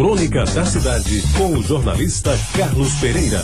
Crônica da Cidade, com o jornalista Carlos Pereira.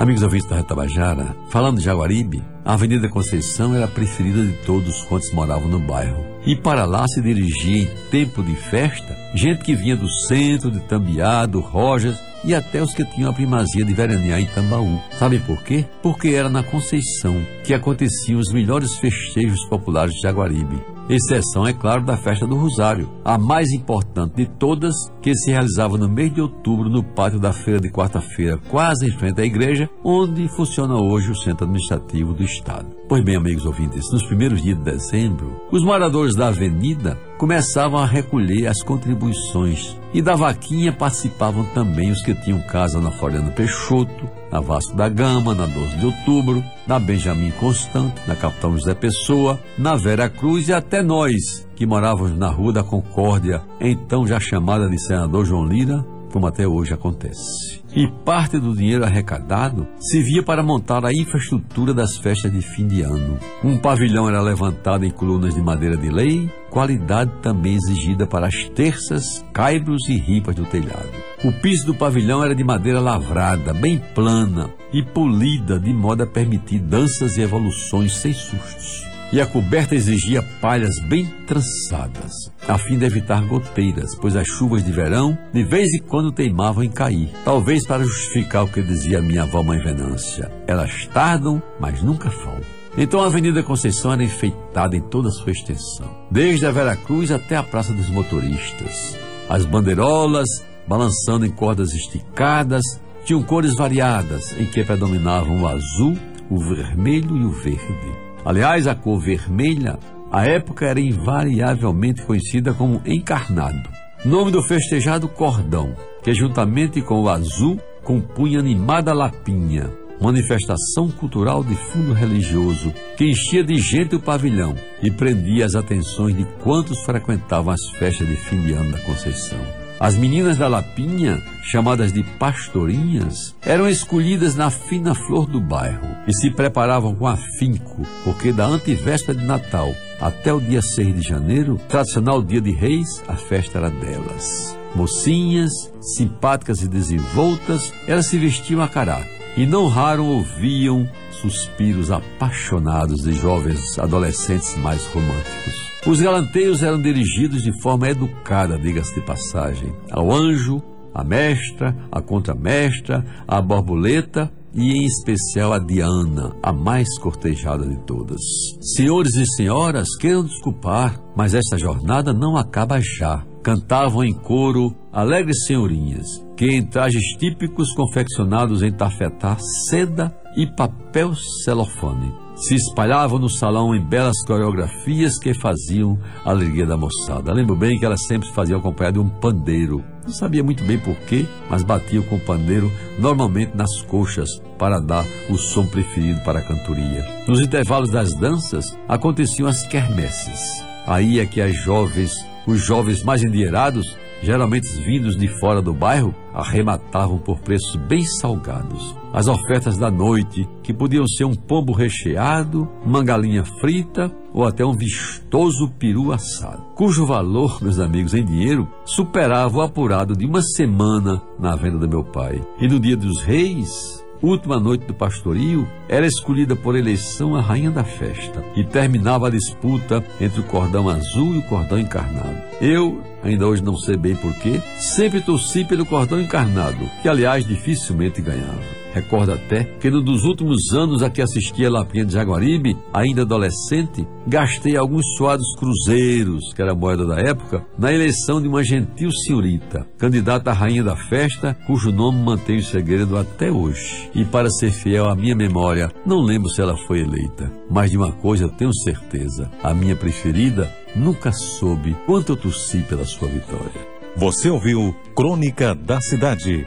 Amigos ouvintes da Retabajara, falando de Jaguaribe, a Avenida Conceição era a preferida de todos quantos moravam no bairro. E para lá se dirigia em tempo de festa gente que vinha do centro, de Tambiá, do Rojas e até os que tinham a primazia de veranear em Tambaú. Sabe por quê? Porque era na Conceição que aconteciam os melhores festejos populares de Jaguaribe. Exceção, é claro, da festa do Rosário, a mais importante de todas, que se realizava no mês de outubro no pátio da feira de quarta-feira, quase em frente à igreja, onde funciona hoje o centro administrativo do estado. Pois bem, amigos ouvintes, nos primeiros dias de dezembro, os moradores da avenida começavam a recolher as contribuições e da vaquinha participavam também os que tinham casa na Floriano Peixoto, na Vasco da Gama, na 12 de outubro, na Benjamin Constante, na Capitão José Pessoa, na Vera Cruz e até nós, que morávamos na Rua da Concórdia, então já chamada de Senador João Lira, como até hoje acontece. E parte do dinheiro arrecadado servia para montar a infraestrutura das festas de fim de ano. Um pavilhão era levantado em colunas de madeira de lei, qualidade também exigida para as terças, caibros e ripas do telhado. O piso do pavilhão era de madeira lavrada, bem plana e polida, de modo a permitir danças e evoluções sem sustos e a coberta exigia palhas bem trançadas, a fim de evitar goteiras, pois as chuvas de verão de vez em quando teimavam em cair, talvez para justificar o que dizia minha avó Mãe Venância: elas tardam, mas nunca faltam. Então a Avenida Conceição era enfeitada em toda a sua extensão, desde a Vera Cruz até a Praça dos Motoristas. As bandeirolas, balançando em cordas esticadas, tinham cores variadas, em que predominavam o azul, o vermelho e o verde. Aliás, a cor vermelha, à época era invariavelmente conhecida como encarnado. Nome do festejado cordão, que juntamente com o azul compunha animada lapinha, manifestação cultural de fundo religioso que enchia de gente o pavilhão e prendia as atenções de quantos frequentavam as festas de fim de ano da Conceição. As meninas da Lapinha, chamadas de pastorinhas, eram escolhidas na fina flor do bairro e se preparavam com afinco, porque da antivéspera de Natal até o dia 6 de janeiro, tradicional dia de reis, a festa era delas. Mocinhas, simpáticas e desenvoltas, elas se vestiam a caráter e não raro ouviam suspiros apaixonados de jovens adolescentes mais românticos. Os galanteios eram dirigidos de forma educada, diga-se de passagem, ao anjo, à mestra, à contramestra, à borboleta e em especial a Diana, a mais cortejada de todas. Senhores e senhoras, queiram desculpar, mas esta jornada não acaba já. Cantavam em coro alegres senhorinhas, que em trajes típicos confeccionados em tafetá, seda e papel celofane se espalhavam no salão em belas coreografias que faziam a alegria da moçada. Lembro bem que elas sempre faziam acompanhada de um pandeiro. Não sabia muito bem porquê, mas batiam com o pandeiro normalmente nas coxas para dar o som preferido para a cantoria. Nos intervalos das danças aconteciam as quermesses. Aí é que as jovens, os jovens mais endinheirados, geralmente vindos de fora do bairro, arrematavam por preços bem salgados. As ofertas da noite, que podiam ser um pombo recheado, uma galinha frita ou até um vistoso peru assado, cujo valor, meus amigos, em dinheiro, superava o apurado de uma semana na venda do meu pai. E no dia dos reis, última noite do pastorio, era escolhida por eleição a rainha da festa e terminava a disputa entre o cordão azul e o cordão encarnado. Eu, ainda hoje não sei bem porquê, sempre torci pelo cordão encarnado, que aliás dificilmente ganhava. Recordo até que num dos últimos anos a que assisti a Lapinha de Jaguaribe, ainda adolescente, gastei alguns suados cruzeiros, que era a moeda da época, na eleição de uma gentil senhorita, candidata à rainha da festa, cujo nome mantém o segredo até hoje. E para ser fiel à minha memória, não lembro se ela foi eleita, mas de uma coisa tenho certeza: a minha preferida nunca soube quanto eu torci pela sua vitória. Você ouviu Crônica da Cidade